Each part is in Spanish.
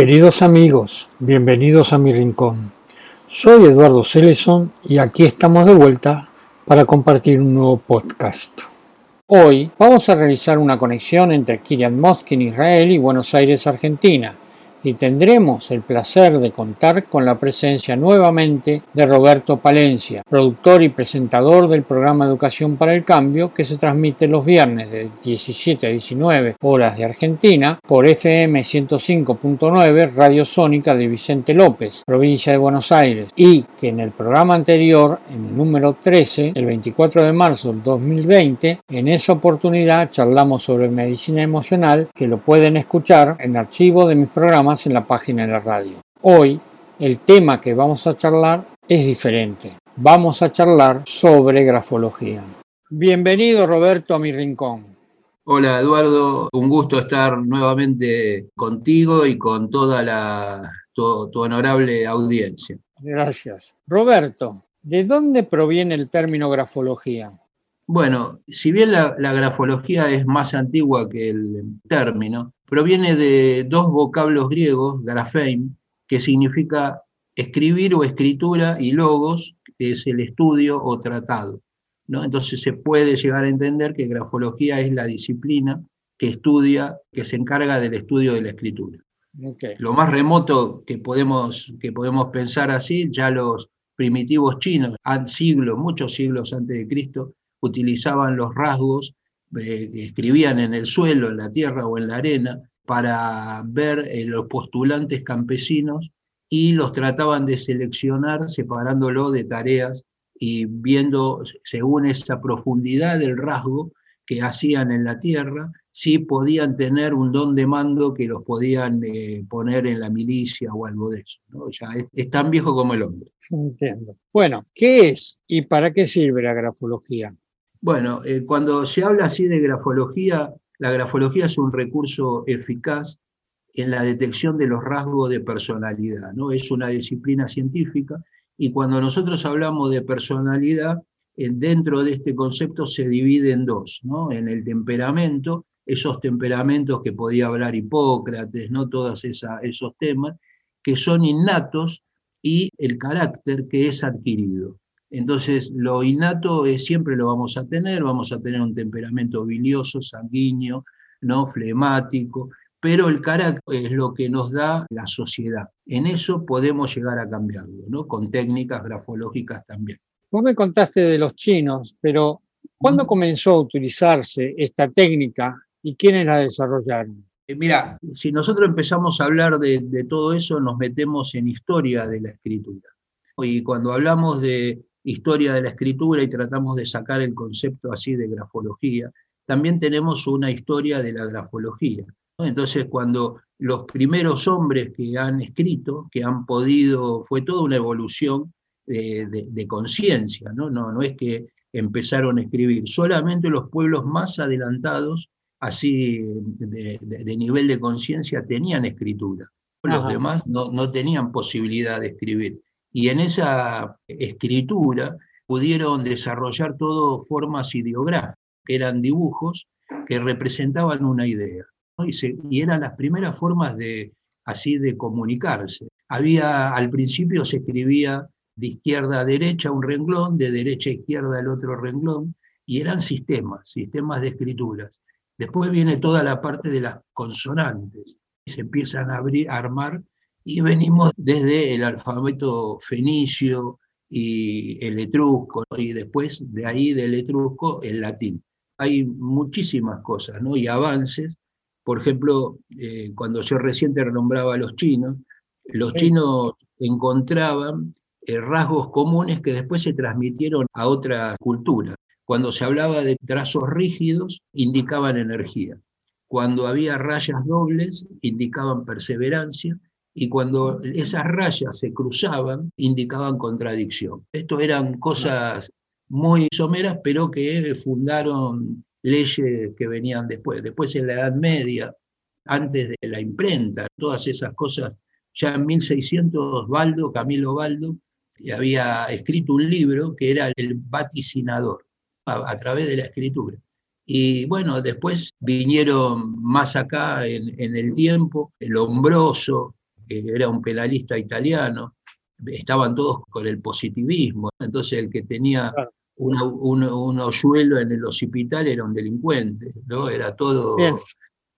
Queridos amigos, bienvenidos a mi rincón. Soy Eduardo Celeson y aquí estamos de vuelta para compartir un nuevo podcast. Hoy vamos a realizar una conexión entre Kiryat Moskin, Israel y Buenos Aires, Argentina y tendremos el placer de contar con la presencia nuevamente de Roberto Palencia, productor y presentador del programa Educación para el Cambio que se transmite los viernes de 17 a 19 horas de Argentina por FM 105.9 Radio Sónica de Vicente López, provincia de Buenos Aires, y que en el programa anterior, en el número 13, el 24 de marzo del 2020, en esa oportunidad charlamos sobre medicina emocional que lo pueden escuchar en archivo de mis programas en la página de la radio. Hoy el tema que vamos a charlar es diferente. Vamos a charlar sobre grafología. Bienvenido Roberto a mi rincón. Hola Eduardo, un gusto estar nuevamente contigo y con toda la, tu, honorable audiencia. Gracias. Roberto, ¿de dónde proviene el término grafología? Bueno, si bien la, grafología es más antigua que el término, proviene de dos vocablos griegos, grafein, que significa escribir o escritura, y logos, que es el estudio o tratado. ¿no? Entonces se puede llegar a entender que grafología es la disciplina que estudia, que se encarga del estudio de la escritura. Lo más remoto que podemos, que podemos pensar así, ya los primitivos chinos, siglos, muchos siglos antes de Cristo, utilizaban los rasgos, eh, escribían en el suelo, en la tierra o en la arena, para ver eh, los postulantes campesinos y los trataban de seleccionar separándolo de tareas y viendo según esa profundidad del rasgo que hacían en la tierra, si podían tener un don de mando que los podían eh, poner en la milicia o algo de eso. ¿no? Ya es, tan viejo como el hombre. Entiendo. Bueno, ¿qué es y para qué sirve la grafología? Bueno, eh, cuando se habla así de grafología, la grafología es un recurso eficaz en la detección de los rasgos de personalidad, ¿no? Es una disciplina científica y cuando nosotros hablamos de personalidad, dentro de este concepto se divide en dos, ¿no? En el temperamento, esos temperamentos que podía hablar Hipócrates, ¿no? Todos esos temas, que son innatos, y el carácter que es adquirido. Entonces, lo innato es, siempre lo vamos a tener, vamos a tener un temperamento bilioso, sanguíneo, ¿no? flemático, pero el carácter es lo que nos da la sociedad. En eso podemos llegar a cambiarlo, ¿no? con técnicas grafológicas también. Vos me contaste de los chinos, pero ¿cuándo comenzó a utilizarse esta técnica y quiénes la desarrollaron? Eh, mira, si nosotros empezamos a hablar de, de todo eso, nos metemos en historia de la escritura. Y cuando hablamos de historia de la escritura y tratamos de sacar el concepto así de grafología, también tenemos una historia de la grafología. Entonces, cuando los primeros hombres que han escrito, que han podido, fue toda una evolución de, conciencia, ¿no? ¿no? No es que empezaron a escribir, solamente los pueblos más adelantados, así de, nivel de conciencia, tenían escritura. Los demás no, no tenían posibilidad de escribir. Y en esa escritura pudieron desarrollar todo formas ideográficas, que eran dibujos que representaban una idea. Y, eran las primeras formas de, así de comunicarse. Había, al principio se escribía de izquierda a derecha un renglón, de derecha a izquierda el otro renglón, y eran sistemas, sistemas de escrituras. Después viene toda la parte de las consonantes, y se empiezan a, abrir, a armar y venimos desde el alfabeto fenicio y el etrusco, y después de ahí del etrusco el latín. Hay muchísimas cosas ¿no? y avances. Por ejemplo, eh, cuando yo reciente renombraba a los chinos, los chinos encontraban eh, rasgos comunes que después se transmitieron a otras culturas. Cuando se hablaba de trazos rígidos, indicaban energía. Cuando había rayas dobles, indicaban perseverancia y cuando esas rayas se cruzaban, indicaban contradicción. Esto eran cosas muy someras, pero que fundaron leyes que venían después. Después en la Edad Media, antes de la imprenta, todas esas cosas, ya en 1600 Baldo, Camilo Baldo, había escrito un libro que era el vaticinador, a, través de la escritura. Y bueno, después vinieron más acá en, en el tiempo, el hombroso, que era un penalista italiano, estaban todos con el positivismo, entonces el que tenía un, un, hoyuelo en el hospital era un delincuente, ¿no? Era todo,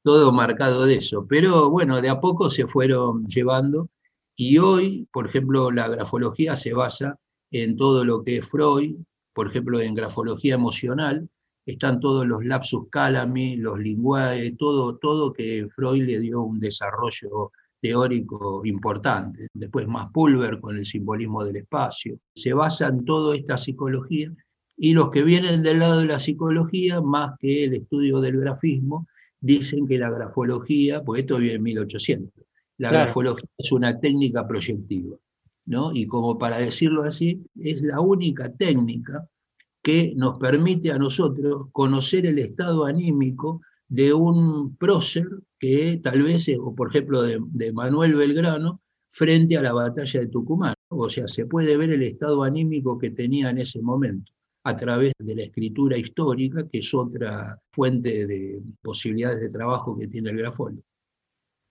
todo marcado de eso. Pero bueno, de a poco se fueron llevando y hoy, por ejemplo, la grafología se basa en todo lo que es Freud, por ejemplo, en grafología emocional, están todos los lapsus calami, los linguae, todo, todo que Freud le dio un desarrollo teórico importante. Después más Pulver con el simbolismo del espacio. Se basa en toda esta psicología y los que vienen del lado de la psicología, más que el estudio del grafismo, dicen que la grafología, pues esto viene en 1800, la grafología es una técnica proyectiva, ¿no? Y como para decirlo así, es la única técnica que nos permite a nosotros conocer el estado anímico de un prócer que tal vez, o por ejemplo de, de, Manuel Belgrano, frente a la batalla de Tucumán. O sea, se puede ver el estado anímico que tenía en ese momento a través de la escritura histórica, que es otra fuente de posibilidades de trabajo que tiene el grafólogo.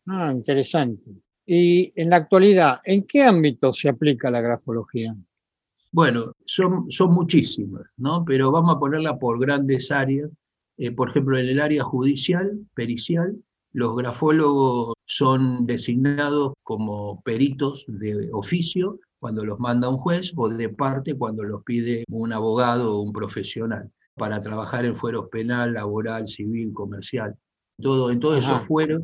Ah, interesante. Y en la actualidad, ¿en qué ámbito se aplica la grafología? Bueno, son, son muchísimas, ¿no? Pero vamos a ponerla por grandes áreas. Eh, por ejemplo, en el área judicial, pericial, los grafólogos son designados como peritos de oficio cuando los manda un juez o de parte cuando los pide un abogado o un profesional para trabajar en fueros penal, laboral, civil, comercial. Todo, en todos esos fueros,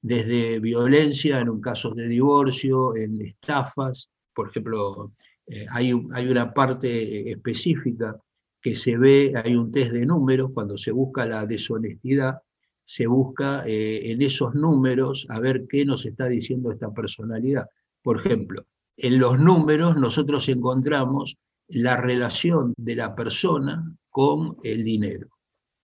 desde violencia en un caso de divorcio, en estafas, por ejemplo, eh, hay, hay una parte específica que se ve, hay un test de números, cuando se busca la deshonestidad, se busca eh, en esos números a ver qué nos está diciendo esta personalidad. Por ejemplo, en los números nosotros encontramos la relación de la persona con el dinero.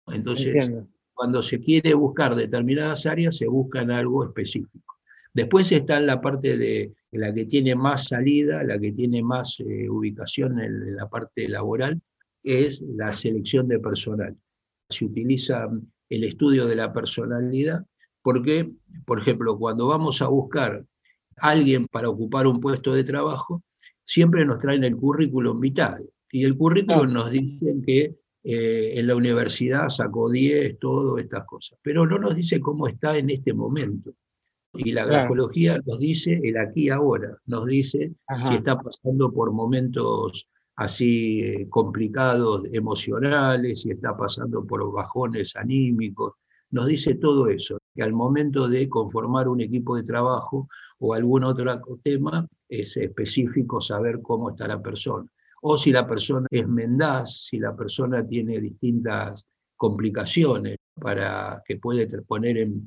Entonces, cuando se quiere buscar determinadas áreas, se busca en algo específico. Después está la parte de la que tiene más salida, la que tiene más eh, ubicación en, la parte laboral, es la selección de personal. Se utiliza el estudio de la personalidad porque, por ejemplo, cuando vamos a buscar a alguien para ocupar un puesto de trabajo, siempre nos traen el currículum vitae. Y el currículum nos dicen que eh, en la universidad sacó 10, todo estas cosas, pero no nos dice cómo está en este momento. Y la grafología nos dice el aquí y ahora, nos dice si está pasando por momentos así eh, complicados emocionales, si está pasando por bajones anímicos, nos dice todo eso, que al momento de conformar un equipo de trabajo o algún otro tema, es específico saber cómo está la persona. O si la persona es mendaz, si la persona tiene distintas complicaciones para que puede poner en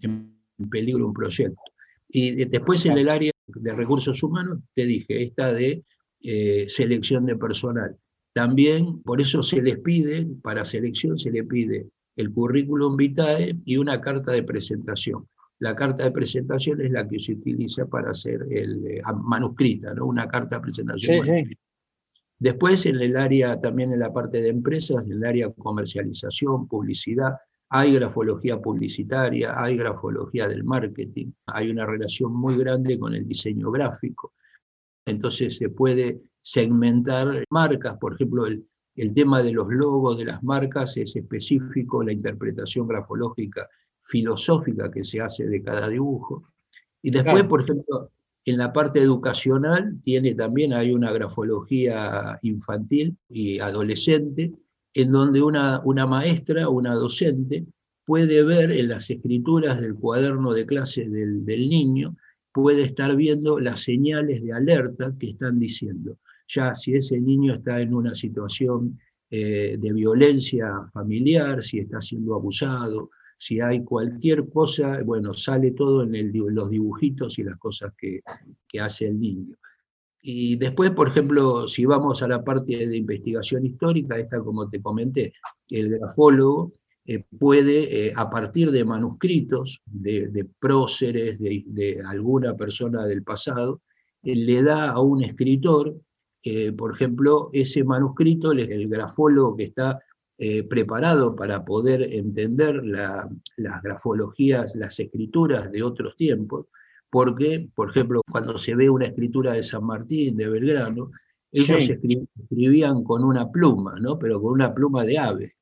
peligro un proyecto. Y después en el área de recursos humanos, te dije, esta de eh, selección de personal. También, por eso se les pide, para selección se le pide el currículum vitae y una carta de presentación. La carta de presentación es la que se utiliza para hacer el eh, manuscrita, ¿no? una carta de presentación. Después, en el área, también en la parte de empresas, en el área comercialización, publicidad, hay grafología publicitaria, hay grafología del marketing, hay una relación muy grande con el diseño gráfico. Entonces se puede segmentar marcas, por ejemplo, el, tema de los logos de las marcas es específico, la interpretación grafológica filosófica que se hace de cada dibujo. Y después, por ejemplo, en la parte educacional tiene también hay una grafología infantil y adolescente en donde una, una maestra, una docente, puede ver en las escrituras del cuaderno de clase del, niño, puede estar viendo las señales de alerta que están diciendo. Ya si ese niño está en una situación eh, de violencia familiar, si está siendo abusado, si hay cualquier cosa, bueno, sale todo en los dibujitos y las cosas que, que hace el niño. Y después, por ejemplo, si vamos a la parte de investigación histórica, esta como te comenté, el grafólogo eh, puede, eh, a partir de manuscritos de, próceres, de, alguna persona del pasado, eh, le da a un escritor, por ejemplo, ese manuscrito, el grafólogo que está preparado para poder entender las grafologías, las escrituras de otros tiempos, porque, por ejemplo, cuando se ve una escritura de San Martín, de Belgrano, ellos escribían con una pluma, ¿no? pero con una pluma de ave.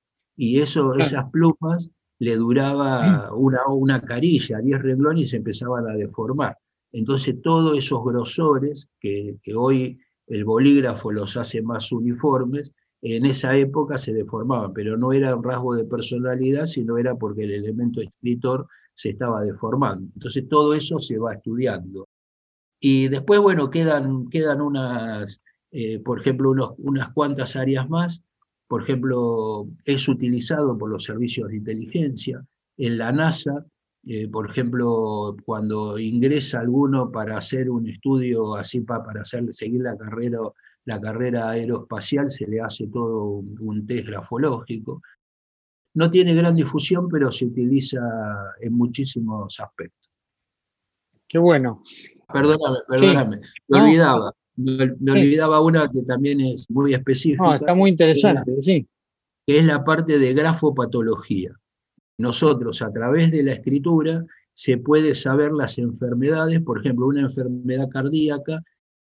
Y eso, esas plumas le duraba una, una carilla, 10 renglones y se empezaban a deformar. Entonces todos esos grosores que, que hoy el bolígrafo los hace más uniformes, en esa época se deformaban, pero no era un rasgo de personalidad, sino era porque el elemento escritor se estaba deformando. Entonces todo eso se va estudiando. Y después, bueno, quedan, quedan unas, eh, por ejemplo, unas cuantas áreas más. Por ejemplo, es utilizado por los servicios de inteligencia. En la NASA, eh, por ejemplo, cuando ingresa alguno para hacer un estudio así para, hacer, seguir la carrera la carrera aeroespacial se le hace todo un, test grafológico. No tiene gran difusión, pero se utiliza en muchísimos aspectos. Qué bueno. Perdóname, perdóname. Me olvidaba. Me, olvidaba una que también es muy específica. está muy interesante, sí. Que es la parte de grafopatología. Nosotros, a través de la escritura, se puede saber las enfermedades, por ejemplo, una enfermedad cardíaca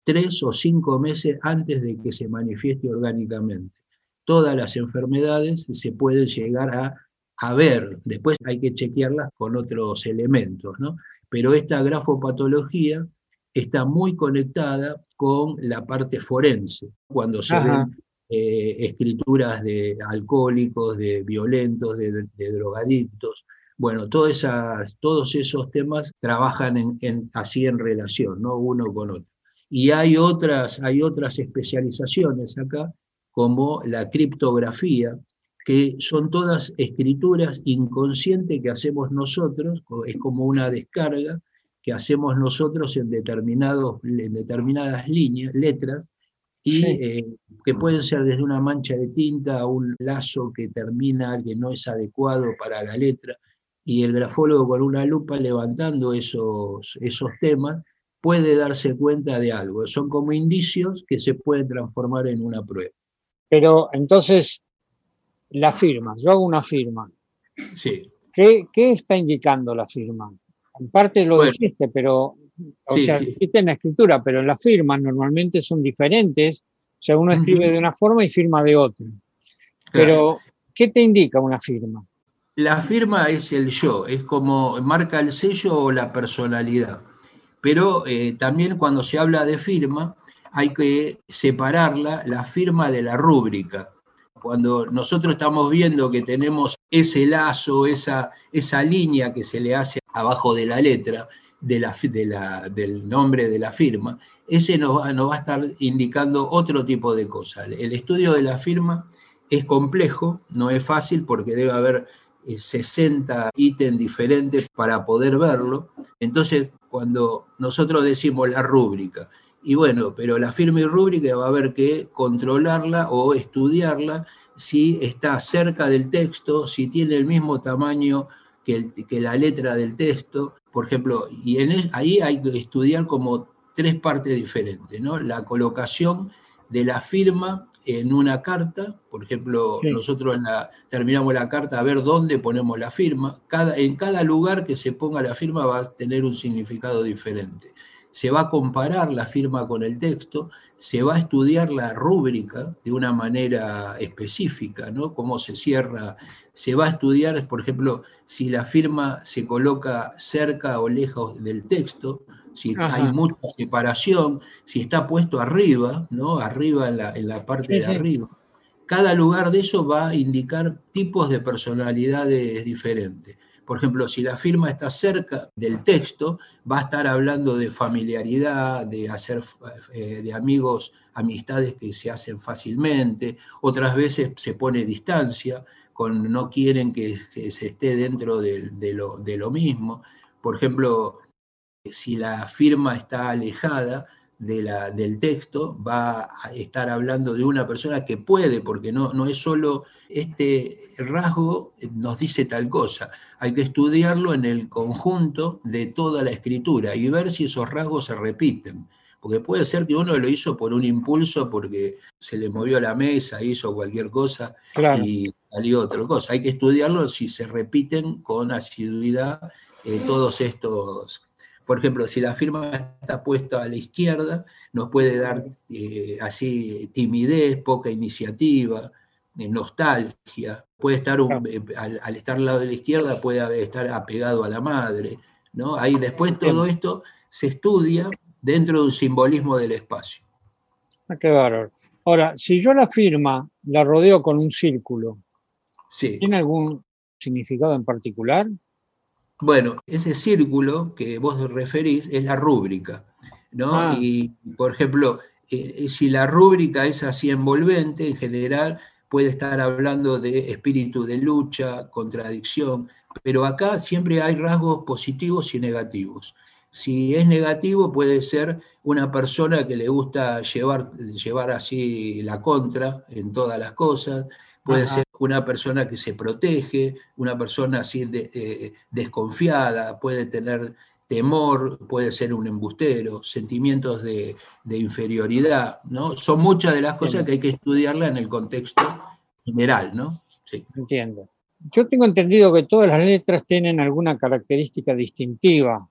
tres o cinco meses antes de que se manifieste orgánicamente. Todas las enfermedades se pueden llegar a, a ver, después hay que chequearlas con otros elementos, ¿no? Pero esta grafopatología está muy conectada con la parte forense, cuando se ven eh, escrituras de alcohólicos, de violentos, de, drogadictos. Bueno, esas, todos esos temas trabajan en, así en relación, ¿no? uno con otro. Y hay otras, hay otras especializaciones acá, como la criptografía, que son todas escrituras inconscientes que hacemos nosotros, es como una descarga que hacemos nosotros en, determinados, en determinadas líneas, letras, y eh, que pueden ser desde una mancha de tinta a un lazo que termina, que no es adecuado para la letra, y el grafólogo con una lupa levantando esos, esos temas puede darse cuenta de algo. Son como indicios que se pueden transformar en una prueba. Pero entonces, la firma, yo hago una firma. Sí. ¿Qué, está indicando la firma? En parte lo dijiste, pero, o sea, dijiste en la escritura, pero en la firma normalmente son diferentes. O sea, uno escribe de una forma y firma de otra. Pero, ¿qué te indica una firma? La firma es el yo, es como marca el sello o la personalidad pero eh, también cuando se habla de firma hay que separarla, la firma de la rúbrica. Cuando nosotros estamos viendo que tenemos ese lazo, esa, esa línea que se le hace abajo de la letra de la, del nombre de la firma, ese nos va, nos va a estar indicando otro tipo de cosas. El estudio de la firma es complejo, no es fácil porque debe haber 60 eh, ítems diferentes para poder verlo. Entonces, cuando nosotros decimos la rúbrica, y bueno, pero la firma y rúbrica va a haber que controlarla o estudiarla si está cerca del texto, si tiene el mismo tamaño que, que la letra del texto, por ejemplo, y en ahí hay que estudiar como tres partes diferentes, ¿no? La colocación de la firma en una carta, por ejemplo, nosotros terminamos la carta a ver dónde ponemos la firma, cada, en cada lugar que se ponga la firma va a tener un significado diferente. Se va a comparar la firma con el texto, se va a estudiar la rúbrica de una manera específica, ¿no? Cómo se cierra, se va a estudiar, por ejemplo, si la firma se coloca cerca o lejos del texto, si hay mucha separación, si está puesto arriba, ¿no? Arriba en la, parte de arriba. Cada lugar de eso va a indicar tipos de personalidades diferentes. Por ejemplo, si la firma está cerca del texto, va a estar hablando de familiaridad, de hacer eh, de amigos, amistades que se hacen fácilmente. Otras veces se pone distancia, con no quieren que, se esté dentro de, lo, de lo mismo. Por ejemplo, si la firma está alejada de la, del texto, va a estar hablando de una persona que puede, porque no, no es solo este rasgo nos dice tal cosa, hay que estudiarlo en el conjunto de toda la escritura y ver si esos rasgos se repiten. Porque puede ser que uno lo hizo por un impulso, porque se le movió la mesa, hizo cualquier cosa y salió otra cosa. Hay que estudiarlo si se repiten con asiduidad eh, todos estos por ejemplo, si la firma está puesta a la izquierda, nos puede dar eh, así timidez, poca iniciativa, eh, nostalgia. Puede estar, al, estar al lado de la izquierda, puede estar apegado a la madre. ¿no? Ahí después todo esto se estudia dentro de un simbolismo del espacio. Ah, qué bárbaro. Ahora, si yo la firma la rodeo con un círculo, ¿tiene algún significado en particular? Bueno, ese círculo que vos referís es la rúbrica, ¿no? Ah. Y, por ejemplo, eh, eh, si la rúbrica es así envolvente, en general puede estar hablando de espíritu de lucha, contradicción, pero acá siempre hay rasgos positivos y negativos. Si es negativo, puede ser una persona que le gusta llevar, llevar así la contra en todas las cosas, puede ser una persona que se protege, una persona así eh, desconfiada, puede tener temor, puede ser un embustero, sentimientos de, inferioridad, ¿no? Son muchas de las cosas que hay que estudiarla en el contexto general, ¿no? Sí. Entiendo. Yo tengo entendido que todas las letras tienen alguna característica distintiva.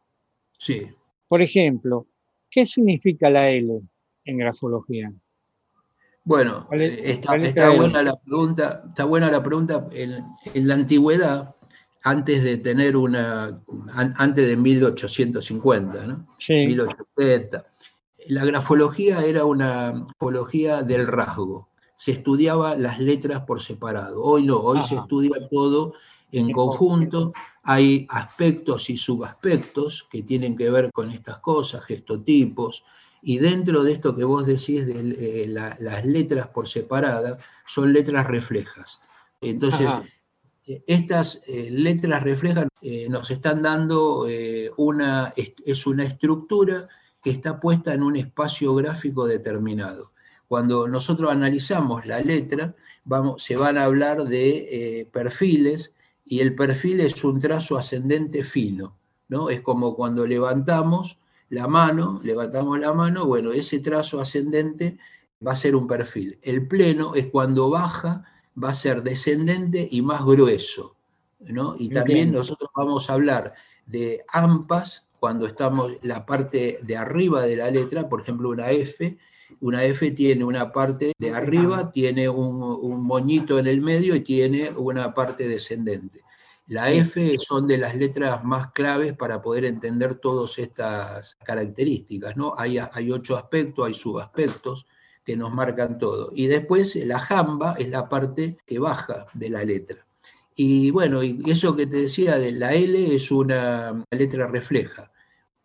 Sí. Por ejemplo, ¿qué significa la L en grafología? Bueno, eh, está, buena la pregunta, está buena la pregunta. En, la antigüedad, antes de tener una, antes de 1850, ¿no? Sí. 1870, la grafología era una grafología del rasgo. Se estudiaba las letras por separado. Hoy no, hoy se estudia todo en conjunto hay aspectos y subaspectos que tienen que ver con estas cosas, gestotipos, y dentro de esto que vos decís de eh, las letras por separada, son letras reflejas. Entonces, eh, estas eh, letras reflejas nos están dando una, es una estructura que está puesta en un espacio gráfico determinado. Cuando nosotros analizamos la letra, vamos, se van a hablar de perfiles y el perfil es un trazo ascendente fino, ¿no? Es como cuando levantamos la mano, levantamos la mano, bueno, ese trazo ascendente va a ser un perfil. El pleno es cuando baja, va a ser descendente y más grueso, ¿no? Y también nosotros vamos a hablar de ampas cuando estamos la parte de arriba de la letra, por ejemplo, una F, una F tiene una parte de arriba, tiene un, moñito en el medio y tiene una parte descendente. La F son de las letras más claves para poder entender todas estas características, ¿no? Hay, hay ocho aspectos, hay subaspectos que nos marcan todo. Y después la jamba es la parte que baja de la letra. Y bueno, y eso que te decía de la L es una letra refleja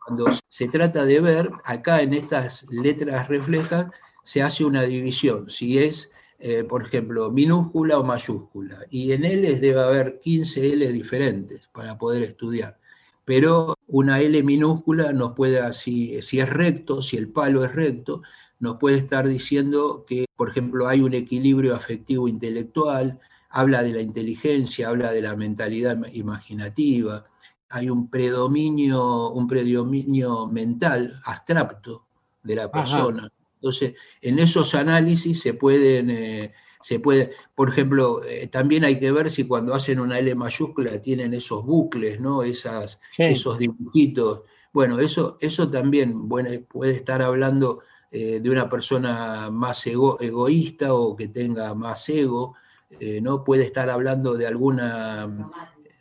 cuando se trata de ver, acá en estas letras reflejas se hace una división, si es, eh, por ejemplo, minúscula o mayúscula. Y en L debe haber 15 L diferentes para poder estudiar. Pero una L minúscula nos puede, si, si es recto, si el palo es recto, nos puede estar diciendo que, por ejemplo, hay un equilibrio afectivo intelectual, habla de la inteligencia, habla de la mentalidad imaginativa, hay un predominio, un predominio mental, abstracto de la persona. Entonces, en esos análisis se pueden, eh, se puede, por ejemplo, eh, también hay que ver si cuando hacen una L mayúscula tienen esos bucles, ¿no? Esas, Esos dibujitos. Bueno, eso, eso también bueno, puede estar hablando eh, de una persona más egoísta o que tenga más ego, ¿no? Puede estar hablando de alguna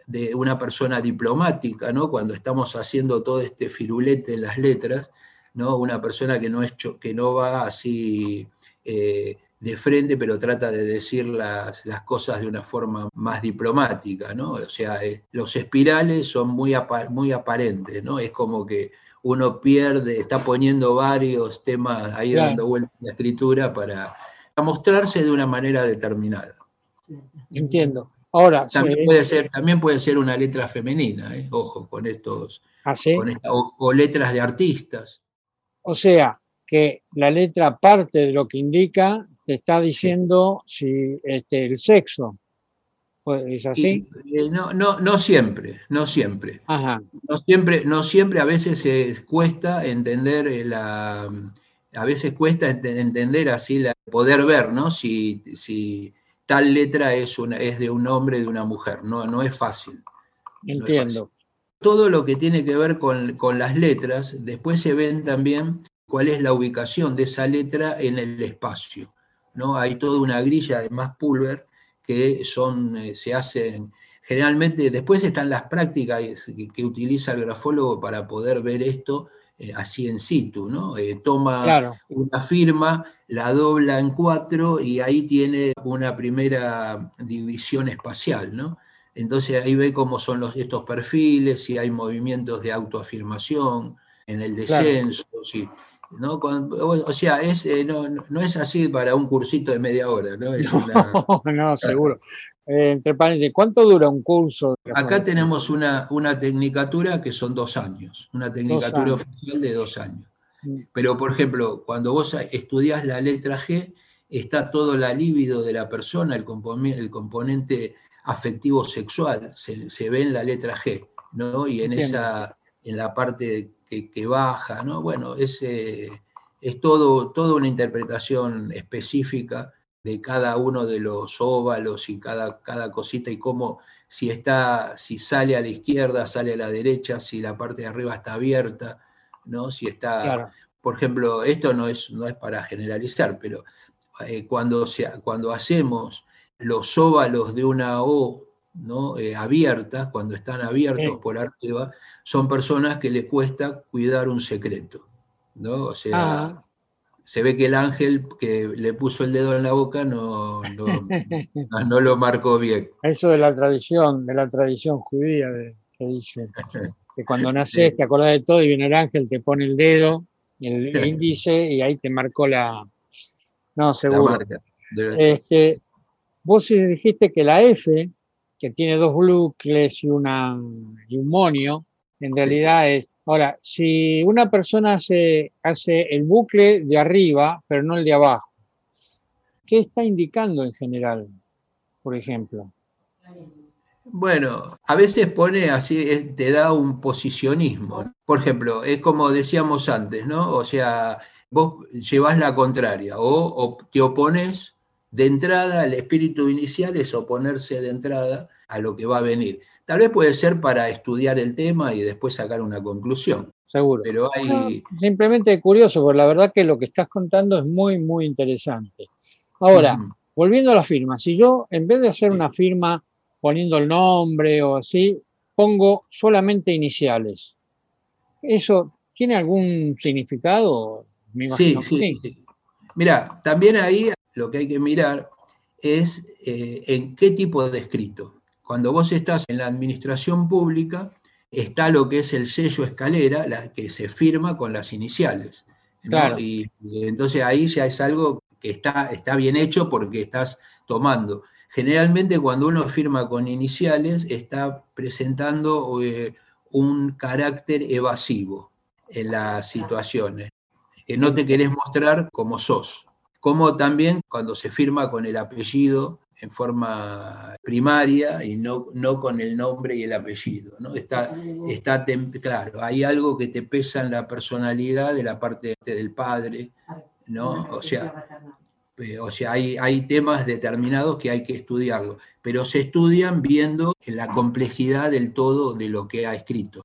de una persona diplomática, ¿no? Cuando estamos haciendo todo este firulete en las letras, ¿no? Una persona que no, es que no va así eh, de frente, pero trata de decir las, las, cosas de una forma más diplomática, ¿no? O sea, eh, los espirales son muy, muy aparentes, ¿no? Es como que uno pierde, está poniendo varios temas ahí dando vueltas en la escritura para mostrarse de una manera determinada. Entiendo. Ahora, también, puede ser, también puede ser una letra femenina, ¿eh? ojo, con estos. ¿Ah, o, letras de artistas. O sea, que la letra parte de lo que indica te está diciendo si este, el sexo. ¿Es así? Eh, no, no, no siempre, no siempre. No siempre, no siempre, a veces cuesta entender eh, la. A veces cuesta entender así, la, poder ver, ¿no? Si, si tal letra es, una, es de un hombre de una mujer, no, no es fácil. Entiendo. todo lo que tiene que ver con, con las letras, después se ven también cuál es la ubicación de esa letra en el espacio. ¿no? Hay toda una grilla de más pulver que son, eh, se hacen generalmente, después están las prácticas que, utiliza el grafólogo para poder ver esto eh, así en situ, ¿no? Eh, toma una firma, la dobla en cuatro y ahí tiene una primera división espacial, ¿no? Entonces ahí ve cómo son los, estos perfiles, si hay movimientos de autoafirmación en el descenso, si, ¿no? o sea, es, eh, no, es así para un cursito de media hora, ¿no? no, seguro. Eh, entre paréntesis, ¿cuánto dura un curso? Acá tenemos una, una tecnicatura que son dos años, una tecnicatura oficial de dos años. Mm. Pero, por ejemplo, cuando vos estudias la letra G, está todo la libido de la persona, el, el componente afectivo sexual, se, ve en la letra G, ¿no? Y en esa, en la parte que, baja, ¿no? Bueno, es, es todo, toda una interpretación específica de cada uno de los óvalos y cada, cada cosita y cómo si está, si sale a la izquierda, sale a la derecha, si la parte de arriba está abierta, ¿no? Si está, por ejemplo, esto no es, no es para generalizar, pero eh, cuando, cuando hacemos los óvalos de una O ¿no? Eh, abiertas, cuando están abiertos por arriba, son personas que le cuesta cuidar un secreto. ¿no? O sea, ah. Se ve que el ángel que le puso el dedo en la boca no, no, lo marcó bien. Eso de la tradición, de la tradición judía, que dice que cuando naces te acordás de todo y viene el ángel, te pone el dedo, el, índice y ahí te marcó la... No, seguro. Este, vos dijiste que la F que tiene dos bucles y, una, y un monio, en realidad es... Ahora, si una persona hace, hace el bucle de arriba, pero no el de abajo, ¿qué está indicando en general, por ejemplo? Bueno, a veces pone así, te da un posicionismo. Por ejemplo, es como decíamos antes, ¿no? O sea, vos llevas la contraria o, o te opones de entrada, el espíritu inicial es oponerse de entrada a lo que va a venir. Tal vez puede ser para estudiar el tema y después sacar una conclusión. Seguro. Pero hay... simplemente curioso, porque la verdad que lo que estás contando es muy, muy interesante. Ahora, volviendo a la firma, si yo en vez de hacer una firma poniendo el nombre o así, pongo solamente iniciales, ¿eso tiene algún significado? sí, sí, sí. Mira, también ahí lo que hay que mirar es eh, en qué tipo de escrito. Cuando vos estás en la administración pública, está lo que es el sello escalera, la, que se firma con las iniciales. Y, entonces ahí ya es algo que está, está bien hecho porque estás tomando. Generalmente cuando uno firma con iniciales está presentando eh, un carácter evasivo en las situaciones, que no te querés mostrar como sos. Como también cuando se firma con el apellido en forma primaria y no, no con el nombre y el apellido. ¿no? Está, está claro, hay algo que te pesa en la personalidad de la parte del padre, ¿no? O sea, eh, o sea hay, hay temas determinados que hay que estudiarlo, pero se estudian viendo la complejidad del todo de lo que ha escrito.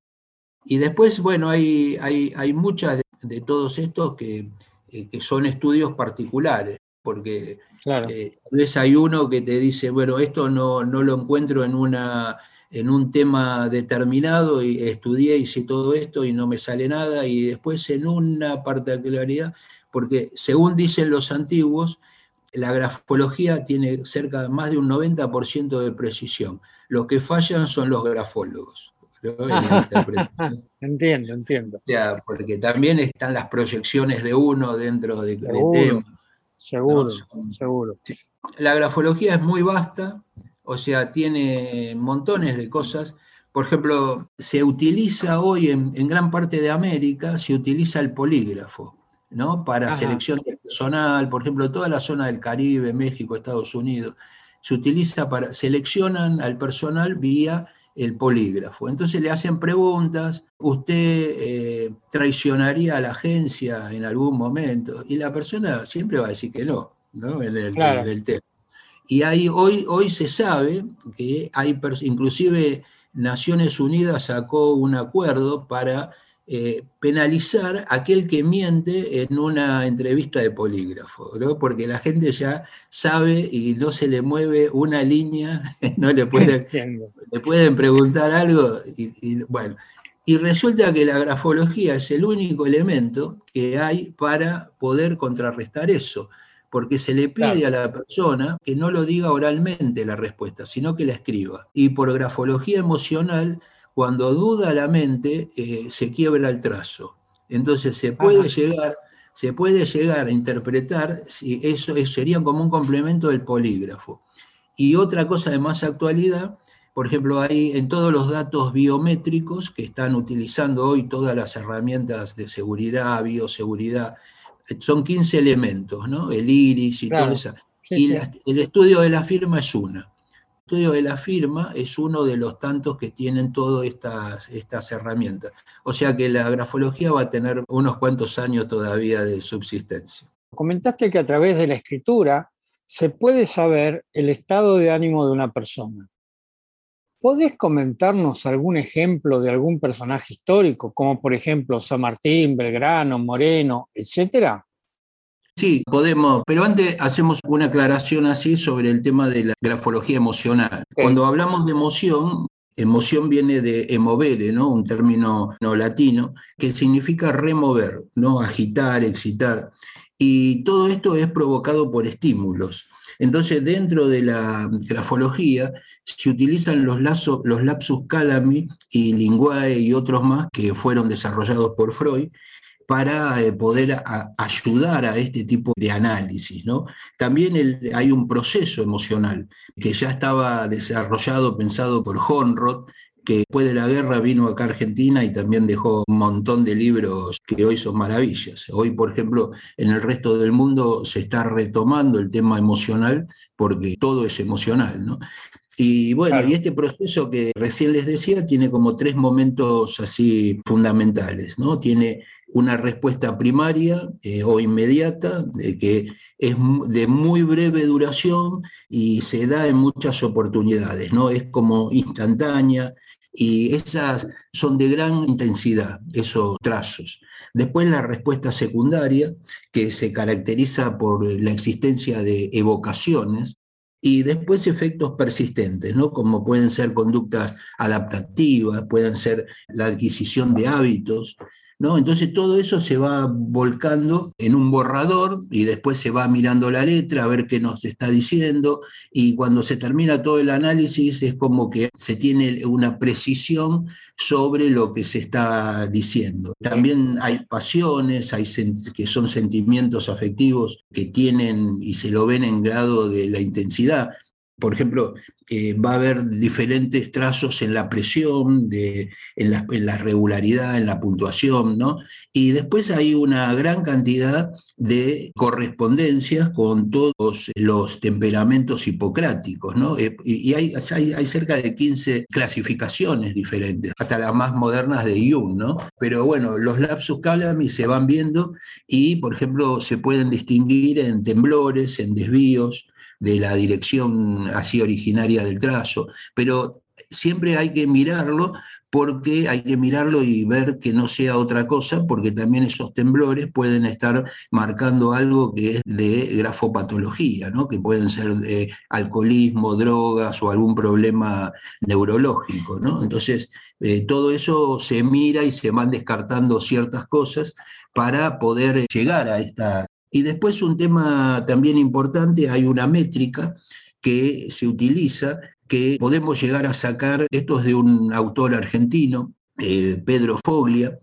Y después, bueno, hay, hay, hay muchas de, todos estos que, eh, que son estudios particulares, porque Claro. Eh, hay uno que te dice, bueno, esto no, lo encuentro en, una, en un tema determinado y estudié, hice todo esto y no me sale nada, y después en una particularidad, porque según dicen los antiguos, la grafología tiene cerca de más de un 90% de precisión. Lo que fallan son los grafólogos. entiendo, entiendo. porque también están las proyecciones de uno dentro de, de tema. Seguro, seguro. La grafología es muy vasta, o sea, tiene montones de cosas. Por ejemplo, se utiliza hoy en, gran parte de América, se utiliza el polígrafo, ¿no? Para selección de personal, por ejemplo, toda la zona del Caribe, México, Estados Unidos, se utiliza para, seleccionan al personal vía el polígrafo. Entonces le hacen preguntas, ¿usted eh, traicionaría a la agencia en algún momento? Y la persona siempre va a decir que no, ¿no? En el, tema. Y ahí, hoy, hoy se sabe que hay, inclusive Naciones Unidas sacó un acuerdo para eh, penalizar a aquel que miente en una entrevista de polígrafo, porque la gente ya sabe y no se le mueve una línea, no le pueden, le pueden preguntar algo, y, bueno, y resulta que la grafología es el único elemento que hay para poder contrarrestar eso, porque se le pide a la persona que no lo diga oralmente la respuesta, sino que la escriba. Y por grafología emocional, cuando duda la mente, eh, se quiebra el trazo. Entonces se puede, llegar, se puede llegar a interpretar, si eso, sería como un complemento del polígrafo. Y otra cosa de más actualidad, por ejemplo, hay en todos los datos biométricos que están utilizando hoy todas las herramientas de seguridad, bioseguridad, son 15 elementos, ¿no? El iris y todo eso. y el estudio de la firma es una estudio de la firma es uno de los tantos que tienen todas estas, estas herramientas. O sea que la grafología va a tener unos cuantos años todavía de subsistencia. Comentaste que a través de la escritura se puede saber el estado de ánimo de una persona. ¿Podés comentarnos algún ejemplo de algún personaje histórico, como por ejemplo San Martín, Belgrano, Moreno, etcétera? Sí, podemos, pero antes hacemos una aclaración así sobre el tema de la grafología emocional. Cuando hablamos de emoción, emoción viene de emovere, ¿no? Un término no latino que significa remover, ¿no? Agitar, excitar. Y todo esto es provocado por estímulos. Entonces, dentro de la grafología se utilizan los, los lapsus calami y linguae y otros más que fueron desarrollados por Freud para eh, poder ayudar a este tipo de análisis. ¿no? También hay un proceso emocional que ya estaba desarrollado, pensado por Honrod, que después de la guerra vino acá a Argentina y también dejó un montón de libros que hoy son maravillas. Hoy, por ejemplo, en el resto del mundo se está retomando el tema emocional porque todo es emocional, ¿no? Y bueno, y este proceso que recién les decía tiene como tres momentos así fundamentales, ¿no? Tiene una respuesta primaria eh, o inmediata, que es de muy breve duración y se da en muchas oportunidades, ¿no? Es como instantánea y esas son de gran intensidad, esos trazos. Después la respuesta secundaria, que se caracteriza por la existencia de evocaciones, y después efectos persistentes, ¿no? como pueden ser conductas adaptativas, pueden ser la adquisición de hábitos, ¿no? Entonces todo eso se va volcando en un borrador y después se va mirando la letra a ver qué nos está diciendo y cuando se termina todo el análisis es como que se tiene una precisión sobre lo que se está diciendo. También hay pasiones, hay que son sentimientos afectivos que tienen y se lo ven en grado de la intensidad. Por ejemplo, eh, va a haber diferentes trazos en la presión, en, la, regularidad, en la puntuación, ¿no? Y después hay una gran cantidad de correspondencias con todos los temperamentos hipocráticos, ¿no? Eh, y, hay, hay, cerca de 15 clasificaciones diferentes, hasta las más modernas de Jung, ¿no? Pero bueno, los lapsus calami se van viendo y, por ejemplo, se pueden distinguir en temblores, en desvíos, de la dirección así originaria del trazo, pero siempre hay que mirarlo porque hay que mirarlo y ver que no sea otra cosa, porque también esos temblores pueden estar marcando algo que es de grafopatología, ¿no? que pueden ser de alcoholismo, drogas o algún problema neurológico. ¿no? Entonces, eh, todo eso se mira y se van descartando ciertas cosas para poder llegar a esta y después un tema también importante, hay una métrica que se utiliza, que podemos llegar a sacar, esto es de un autor argentino, eh, Pedro Foglia,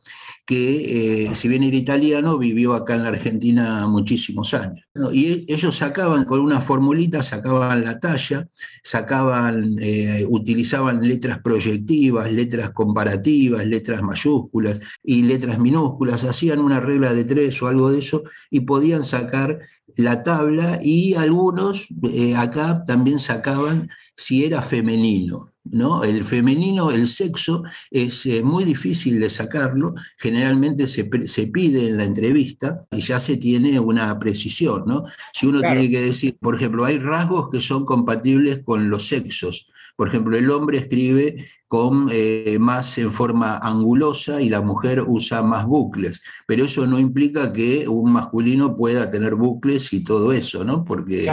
que eh, si bien era italiano, vivió acá en la Argentina muchísimos años. Y ellos sacaban con una formulita, sacaban la talla, sacaban, eh, utilizaban letras proyectivas, letras comparativas, letras mayúsculas y letras minúsculas, hacían una regla de tres o algo de eso y podían sacar la tabla y algunos acá también sacaban si era femenino. ¿No? El femenino, el sexo, es eh, muy difícil de sacarlo, generalmente se, pide en la entrevista y ya se tiene una precisión. ¿no? Si uno tiene que decir, por ejemplo, hay rasgos que son compatibles con los sexos, Por ejemplo, el hombre escribe con eh, más en forma angulosa y la mujer usa más bucles, pero eso no implica que un masculino pueda tener bucles y todo eso, ¿no? Porque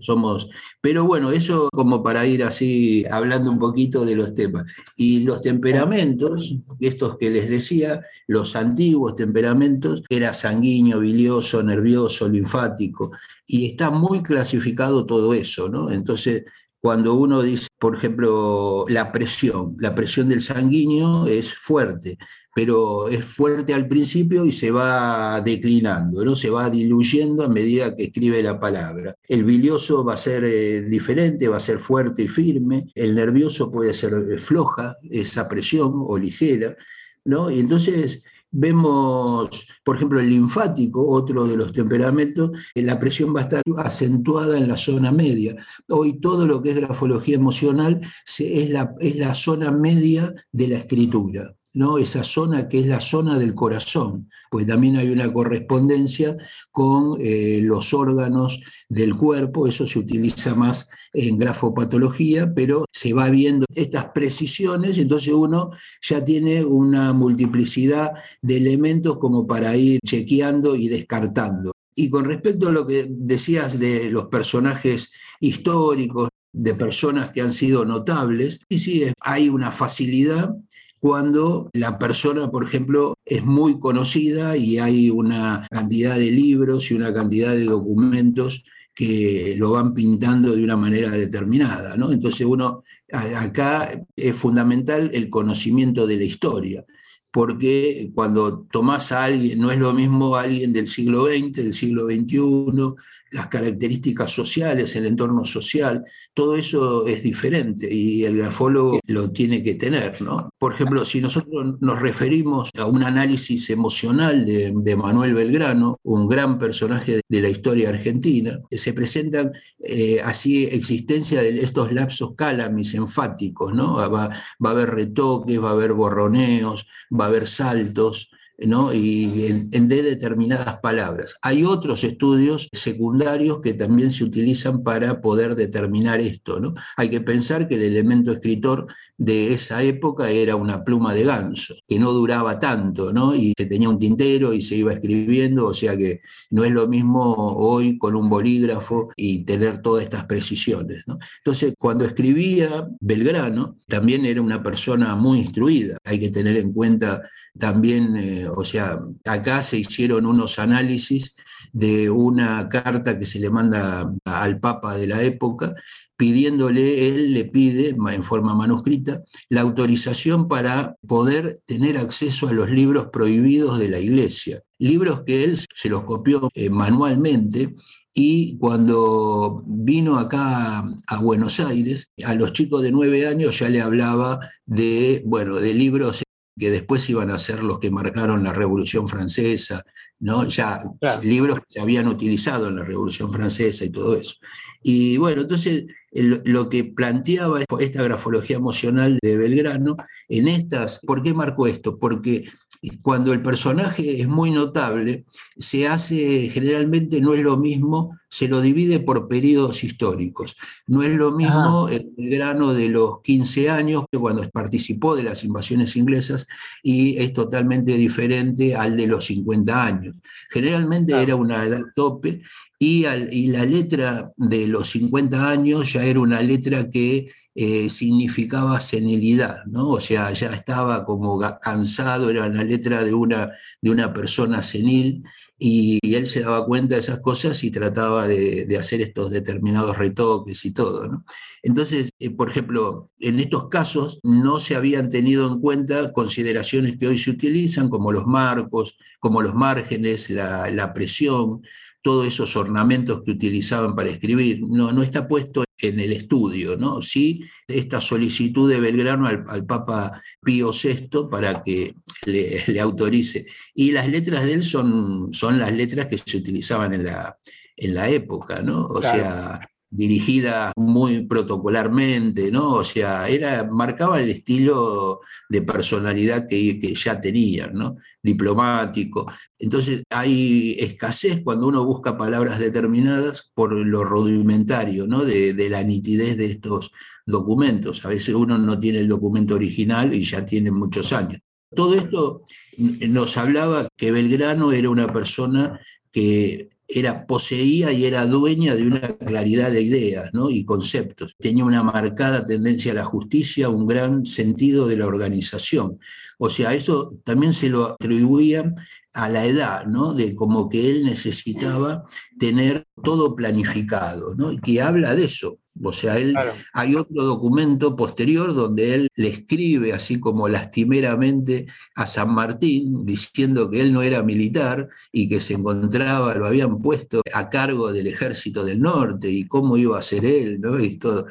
somos... Pero bueno, eso como para ir así hablando un poquito de los temas. Y los temperamentos, estos que les decía, los antiguos temperamentos, era sanguíneo, bilioso, nervioso, linfático, y está muy clasificado todo eso, ¿no? Entonces, cuando uno dice, por ejemplo, la presión, la presión del sanguíneo es fuerte, pero es fuerte al principio y se va declinando, ¿no? se va diluyendo a medida que escribe la palabra. El bilioso va a ser eh, diferente, va a ser fuerte y firme, el nervioso puede ser eh, floja, esa presión o ligera, ¿no? Y entonces Vemos, por ejemplo, el linfático, otro de los temperamentos, la presión va a estar acentuada en la zona media. Hoy todo lo que es grafología emocional es la, es la zona media de la escritura. ¿No? esa zona que es la zona del corazón, pues también hay una correspondencia con eh, los órganos del cuerpo, eso se utiliza más en grafopatología, pero se va viendo estas precisiones, entonces uno ya tiene una multiplicidad de elementos como para ir chequeando y descartando. Y con respecto a lo que decías de los personajes históricos, de personas que han sido notables, y sí, hay una facilidad cuando la persona, por ejemplo, es muy conocida y hay una cantidad de libros y una cantidad de documentos que lo van pintando de una manera determinada. Entonces uno, acá es fundamental el conocimiento de la historia, porque cuando tomás a alguien, no es lo mismo alguien del siglo XX, del siglo XXI, las características sociales, el entorno social, todo eso es diferente y el grafólogo lo tiene que tener. ¿no? Por ejemplo, si nosotros nos referimos a un análisis emocional de, Manuel Belgrano, un gran personaje de la historia argentina, se presentan eh, así existencia de estos lapsos cálamis enfáticos, ¿no? Va, va a haber retoques, va a haber borroneos, va a haber saltos y en, de determinadas palabras. Hay otros estudios secundarios que también se utilizan para poder determinar esto. ¿no? Hay que pensar que el elemento escritor de esa época era una pluma de ganso, que no duraba tanto, ¿no? y se tenía un tintero y se iba escribiendo, o sea que no es lo mismo hoy con un bolígrafo y tener todas estas precisiones. ¿no? Entonces, cuando escribía Belgrano, también era una persona muy instruida. Hay que tener en cuenta también, eh, o sea, acá se hicieron unos análisis de una carta que se le manda al Papa de la época, pidiéndole, él le pide en forma manuscrita la autorización para poder tener acceso a los libros prohibidos de la Iglesia, libros que él se los copió eh, manualmente y cuando vino acá a Buenos Aires, a los chicos de nueve años ya le hablaba de, bueno, de libros que después iban a ser los que marcaron la Revolución Francesa, ¿no? ya libros que se habían utilizado en la Revolución Francesa y todo eso. Y bueno, entonces lo que planteaba esta grafología emocional de Belgrano, en estas, ¿por qué marcó esto? Porque cuando el personaje es muy notable, se hace generalmente, no es lo mismo, se lo divide por periodos históricos. No es lo mismo el grano de los 15 años, que cuando participó de las invasiones inglesas, y es totalmente diferente al de los 50 años. Generalmente era una edad tope y, y la letra de los 50 años ya era una letra que eh, significaba senilidad, ¿no? O sea, ya estaba como cansado, era la letra de una, de una persona senil, y, él se daba cuenta de esas cosas y trataba de, hacer estos determinados retoques y todo, ¿no? Entonces, eh, por ejemplo, en estos casos no se habían tenido en cuenta consideraciones que hoy se utilizan, como los marcos, como los márgenes, la, la presión, todos esos ornamentos que utilizaban para escribir. No, no está puesto en el estudio, ¿no? Sí, esta solicitud de Belgrano al, Papa Pío VI para que le, autorice. Y las letras de él son, son las letras que se utilizaban en la, en la época, ¿no? O sea, dirigida muy protocolarmente, ¿no? O sea, era, marcaba el estilo de personalidad que, que ya tenían, ¿no? Diplomático. Entonces hay escasez cuando uno busca palabras determinadas por lo rudimentario, ¿no? De, de la nitidez de estos documentos. A veces uno no tiene el documento original y ya tiene muchos años. Todo esto nos hablaba que Belgrano era una persona que era, poseía y era dueña de una claridad de ideas ¿no? y conceptos. Tenía una marcada tendencia a la justicia, un gran sentido de la organización. O sea, eso también se lo atribuían a la edad, ¿no? De como que él necesitaba tener todo planificado, ¿no? Y que habla de eso. O sea, él, hay otro documento posterior donde él le escribe así como lastimeramente a San Martín, diciendo que él no era militar y que se encontraba, lo habían puesto a cargo del ejército del norte y cómo iba a ser él, ¿no? Y todo.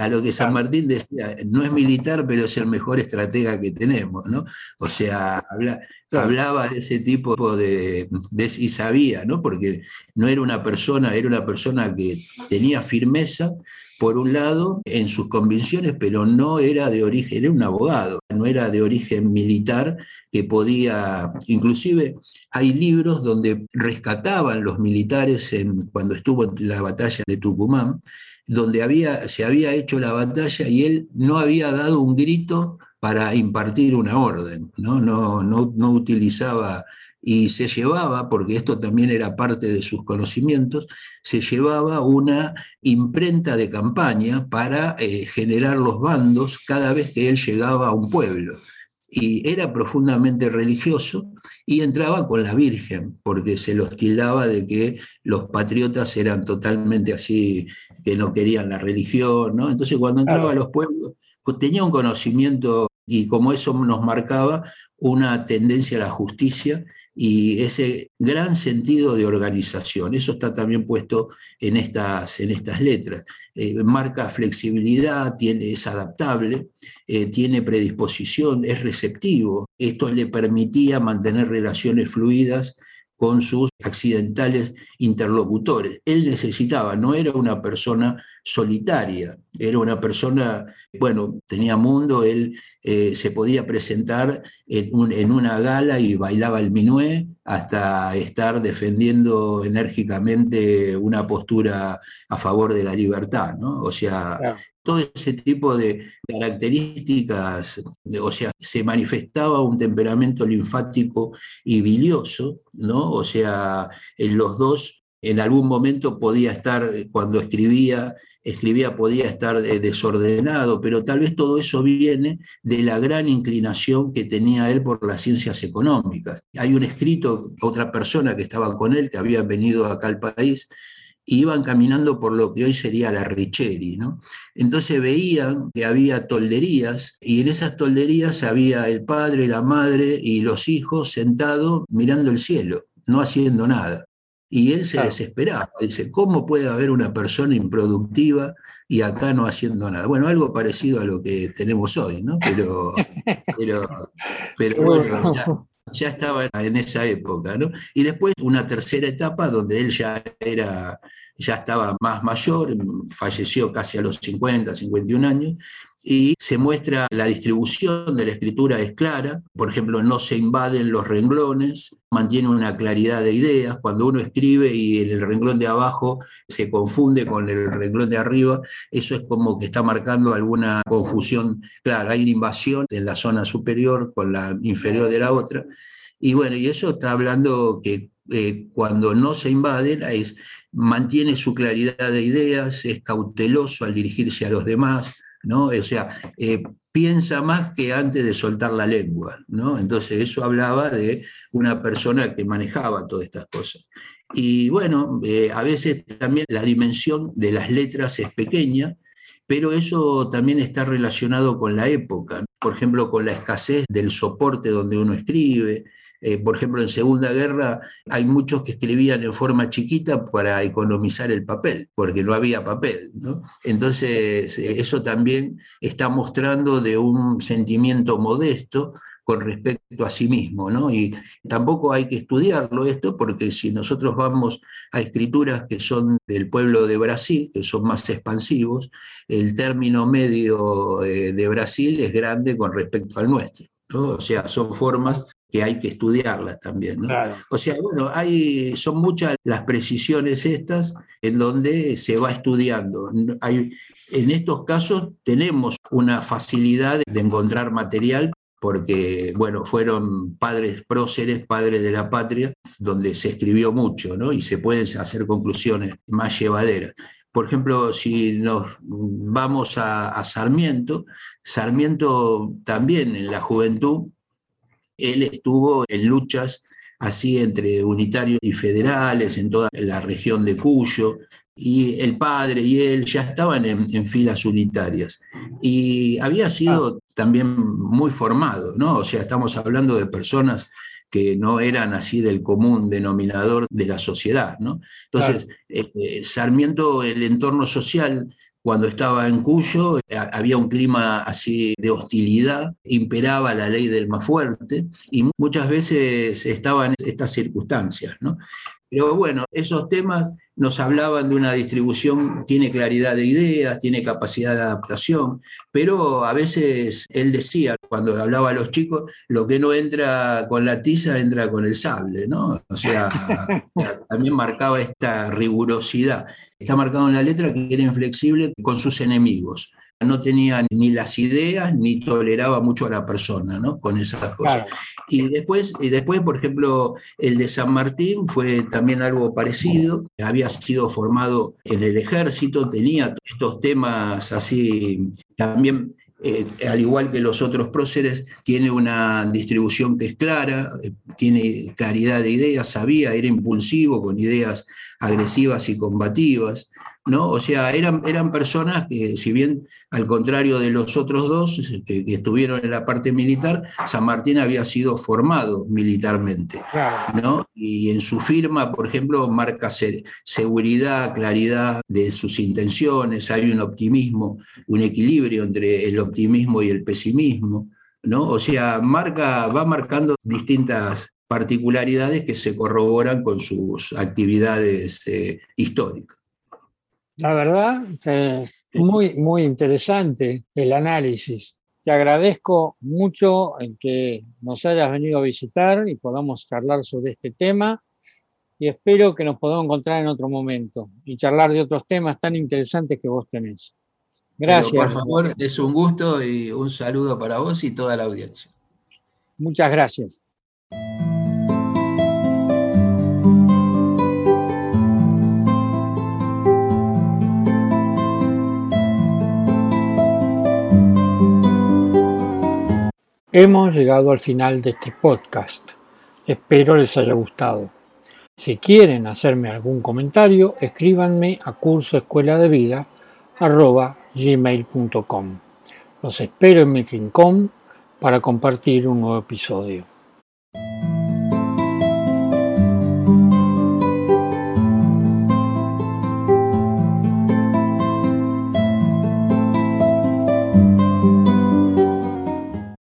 A lo que San Martín decía, no es militar, pero es el mejor estratega que tenemos, ¿no? O sea, habla, hablaba de ese tipo de, de, y sabía, ¿no? Porque no era una persona, era una persona que tenía firmeza, por un lado, en sus convicciones, pero no era de origen, era un abogado, no era de origen militar que podía, inclusive hay libros donde rescataban los militares en, cuando estuvo en la batalla de Tucumán, donde había, se había hecho la batalla y él no había dado un grito para impartir una orden, no, no, no, no utilizaba y se llevaba, porque esto también era parte de sus conocimientos, se llevaba una imprenta de campaña para eh, generar los bandos cada vez que él llegaba a un pueblo. Y era profundamente religioso y entraba con la Virgen, porque se los tildaba de que los patriotas eran totalmente así, que no querían la religión, ¿no? Entonces cuando entraba a los pueblos, pues, tenía un conocimiento y como eso nos marcaba una tendencia a la justicia y ese gran sentido de organización. Eso está también puesto en estas, en estas letras. Eh, marca flexibilidad, tiene, es adaptable, eh, tiene predisposición, es receptivo. Esto le permitía mantener relaciones fluidas con sus accidentales interlocutores. Él necesitaba, no era una persona solitaria, era una persona, bueno, tenía mundo, él eh, se podía presentar en, en, una gala y bailaba el minué hasta estar defendiendo enérgicamente una postura a favor de la libertad, ¿no? O sea, todo ese tipo de características, o sea, se manifestaba un temperamento linfático y bilioso, ¿no? O sea, en los dos en algún momento podía estar, cuando escribía, escribía podía estar eh, desordenado, pero tal vez todo eso viene de la gran inclinación que tenía él por las ciencias económicas. Hay un escrito, otra persona que estaba con él, que había venido acá al país, iban caminando por lo que hoy sería la Richeri, ¿no? Entonces veían que había tolderías y en esas tolderías había el padre, la madre y los hijos sentados mirando el cielo, no haciendo nada. Y él se desesperaba, dice, ¿cómo puede haber una persona improductiva y acá no haciendo nada? Bueno, algo parecido a lo que tenemos hoy, ¿no? Pero, pero, pero bueno, ya, ya estaba en esa época, ¿no? Y después una tercera etapa donde él ya era, ya estaba más mayor, falleció casi a los 50, 51 años, y se muestra la distribución de la escritura es clara, por ejemplo, no se invaden los renglones, mantiene una claridad de ideas, cuando uno escribe y el renglón de abajo se confunde con el renglón de arriba, eso es como que está marcando alguna confusión, claro, hay una invasión en la zona superior con la inferior de la otra, y bueno, y eso está hablando que eh, cuando no se invaden mantiene su claridad de ideas, es cauteloso al dirigirse a los demás, O sea, eh, piensa más que antes de soltar la lengua, ¿no? Entonces eso hablaba de una persona que manejaba todas estas cosas. Y bueno, eh, a veces también la dimensión de las letras es pequeña, pero eso también está relacionado con la época, por ejemplo, con la escasez del soporte donde uno escribe, eh, por ejemplo, en Segunda Guerra hay muchos que escribían en forma chiquita para economizar el papel, porque no había papel. Entonces, eh, eso también está mostrando de un sentimiento modesto con respecto a sí mismo. Y tampoco hay que estudiarlo esto porque si nosotros vamos a escrituras que son del pueblo de Brasil, que son más expansivos, el término medio eh, de Brasil es grande con respecto al nuestro. O sea, son formas que hay que estudiarlas también. ¿no? O sea, bueno, hay, son muchas las precisiones estas en donde se va estudiando. Hay, en estos casos tenemos una facilidad de encontrar material porque, bueno, fueron padres próceres, padres de la patria, donde se escribió mucho, ¿no? Y se pueden hacer conclusiones más llevaderas. Por ejemplo, si nos vamos a, Sarmiento, Sarmiento también en la juventud, él estuvo en luchas así entre unitarios y federales en toda la región de Cuyo, y el padre y él ya estaban en, filas unitarias. Y había sido ah. también muy formado, ¿no? O sea, estamos hablando de personas que no eran así del común denominador de la sociedad, ¿no? Entonces, eh, eh, Sarmiento, el entorno social, cuando estaba en Cuyo, eh, había un clima así de hostilidad, imperaba la ley del más fuerte y muchas veces estaban estas circunstancias, ¿no? Pero bueno, esos temas nos hablaban de una distribución, tiene claridad de ideas, tiene capacidad de adaptación, pero a veces él decía, cuando hablaba a los chicos, lo que no entra con la tiza entra con el sable, ¿no? O sea, también marcaba esta rigurosidad. Está marcado en la letra que era inflexible con sus enemigos no tenía ni las ideas ni toleraba mucho a la persona, ¿no? Con esas cosas. Y, después, y después, por ejemplo, el de San Martín fue también algo parecido. Había sido formado en el ejército, tenía estos temas así también. Eh, al igual que los otros próceres, tiene una distribución que es clara, eh, tiene claridad de ideas, sabía, era impulsivo, con ideas agresivas y combativas. ¿no? O sea, eran, eran personas que, si bien al contrario de los otros dos que, estuvieron en la parte militar, San Martín había sido formado militarmente, ¿no? Y en su firma, por ejemplo, marca seguridad, claridad de sus intenciones, hay un optimismo, un equilibrio entre el optimismo y el pesimismo, ¿no? O sea, marca, va marcando distintas particularidades que se corroboran con sus actividades eh, históricas. La verdad, que muy, muy interesante el análisis. Te agradezco mucho en que nos hayas venido a visitar y podamos charlar sobre este tema y espero que nos podamos encontrar en otro momento y charlar de otros temas tan interesantes que vos tenés. Gracias. por favor, es un gusto y un saludo para vos y toda la audiencia. Muchas gracias. Hemos llegado al final de este podcast. Espero les haya gustado. Si quieren hacerme algún comentario, escríbanme a cursoescueladevida.gmail.com Los espero en mi rincón para compartir un nuevo episodio.